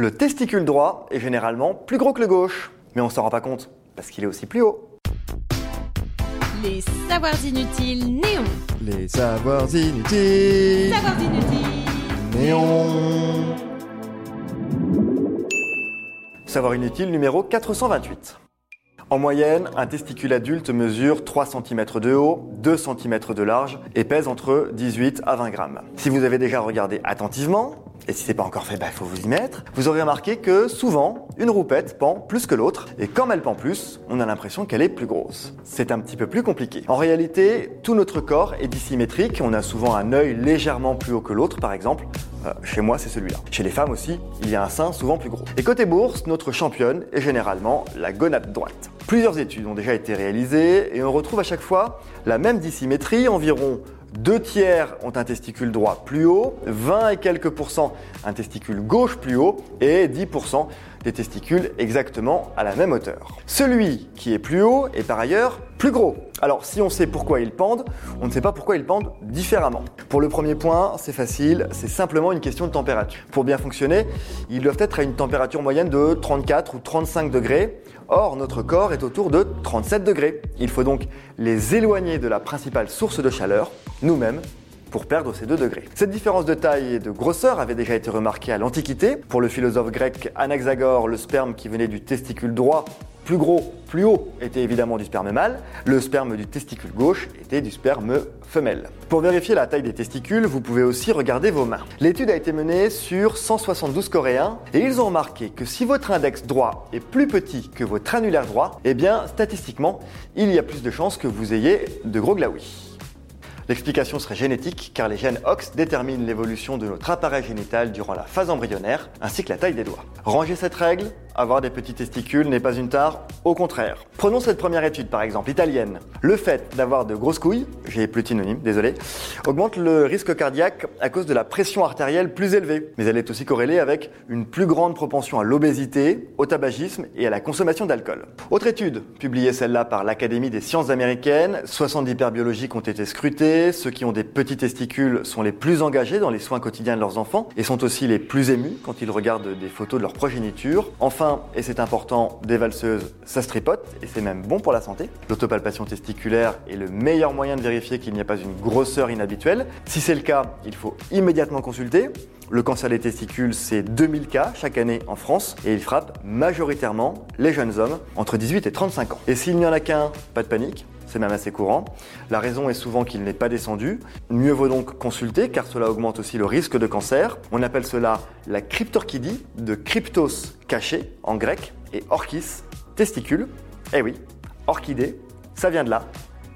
Le testicule droit est généralement plus gros que le gauche, mais on s'en rend pas compte parce qu'il est aussi plus haut. Les savoirs inutiles néons. Les savoirs inutiles. Savoirs inutiles. Néon. Savoir inutile numéro 428. En moyenne, un testicule adulte mesure 3 cm de haut, 2 cm de large et pèse entre 18 à 20 grammes. Si vous avez déjà regardé attentivement, et si c'est pas encore fait, il bah, faut vous y mettre, vous aurez remarqué que souvent, une roupette pend plus que l'autre, et comme elle pend plus, on a l'impression qu'elle est plus grosse. C'est un petit peu plus compliqué. En réalité, tout notre corps est dissymétrique, on a souvent un œil légèrement plus haut que l'autre, par exemple, euh, chez moi, c'est celui-là. Chez les femmes aussi, il y a un sein souvent plus gros. Et côté bourse, notre championne est généralement la gonade droite. Plusieurs études ont déjà été réalisées et on retrouve à chaque fois la même dissymétrie, environ deux tiers ont un testicule droit plus haut, 20 et quelques pourcents un testicule gauche plus haut et 10% des testicules exactement à la même hauteur. Celui qui est plus haut est par ailleurs plus gros. Alors si on sait pourquoi ils pendent, on ne sait pas pourquoi ils pendent différemment. Pour le premier point, c'est facile, c'est simplement une question de température. Pour bien fonctionner, ils doivent être à une température moyenne de 34 ou 35 degrés. Or, notre corps est autour de 37 degrés. Il faut donc les éloigner de la principale source de chaleur, nous-mêmes, pour perdre ces 2 degrés. Cette différence de taille et de grosseur avait déjà été remarquée à l'Antiquité. Pour le philosophe grec Anaxagore, le sperme qui venait du testicule droit plus gros, plus haut était évidemment du sperme mâle, le sperme du testicule gauche était du sperme femelle. Pour vérifier la taille des testicules, vous pouvez aussi regarder vos mains. L'étude a été menée sur 172 Coréens et ils ont remarqué que si votre index droit est plus petit que votre annulaire droit, eh bien statistiquement, il y a plus de chances que vous ayez de gros glaouis. L'explication serait génétique car les gènes OX déterminent l'évolution de notre appareil génital durant la phase embryonnaire ainsi que la taille des doigts. Ranger cette règle, avoir des petits testicules n'est pas une tare, au contraire. Prenons cette première étude par exemple, italienne. Le fait d'avoir de grosses couilles, j'ai plus de synonyme, désolé, augmente le risque cardiaque à cause de la pression artérielle plus élevée. Mais elle est aussi corrélée avec une plus grande propension à l'obésité, au tabagisme et à la consommation d'alcool. Autre étude, publiée celle-là par l'Académie des sciences américaines, 70 hyperbiologiques ont été scrutés, ceux qui ont des petits testicules sont les plus engagés dans les soins quotidiens de leurs enfants et sont aussi les plus émus quand ils regardent des photos de leur progéniture. Enfin, et c'est important, des valseuses, ça se tripote c'est même bon pour la santé. L'autopalpation testiculaire est le meilleur moyen de vérifier qu'il n'y a pas une grosseur inhabituelle. Si c'est le cas, il faut immédiatement consulter. Le cancer des testicules, c'est 2000 cas chaque année en France et il frappe majoritairement les jeunes hommes entre 18 et 35 ans. Et s'il n'y en a qu'un, pas de panique, c'est même assez courant. La raison est souvent qu'il n'est pas descendu. Mieux vaut donc consulter car cela augmente aussi le risque de cancer. On appelle cela la cryptorchidie, de cryptos caché en grec et orchis testicule. Eh oui, orchidée, ça vient de là,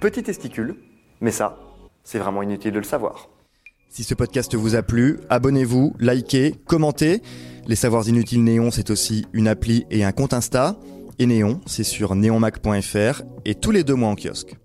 petit testicule, mais ça, c'est vraiment inutile de le savoir. Si ce podcast vous a plu, abonnez-vous, likez, commentez. Les Savoirs Inutiles Néon, c'est aussi une appli et un compte Insta et Néon, c'est sur neonmac.fr et tous les deux mois en kiosque.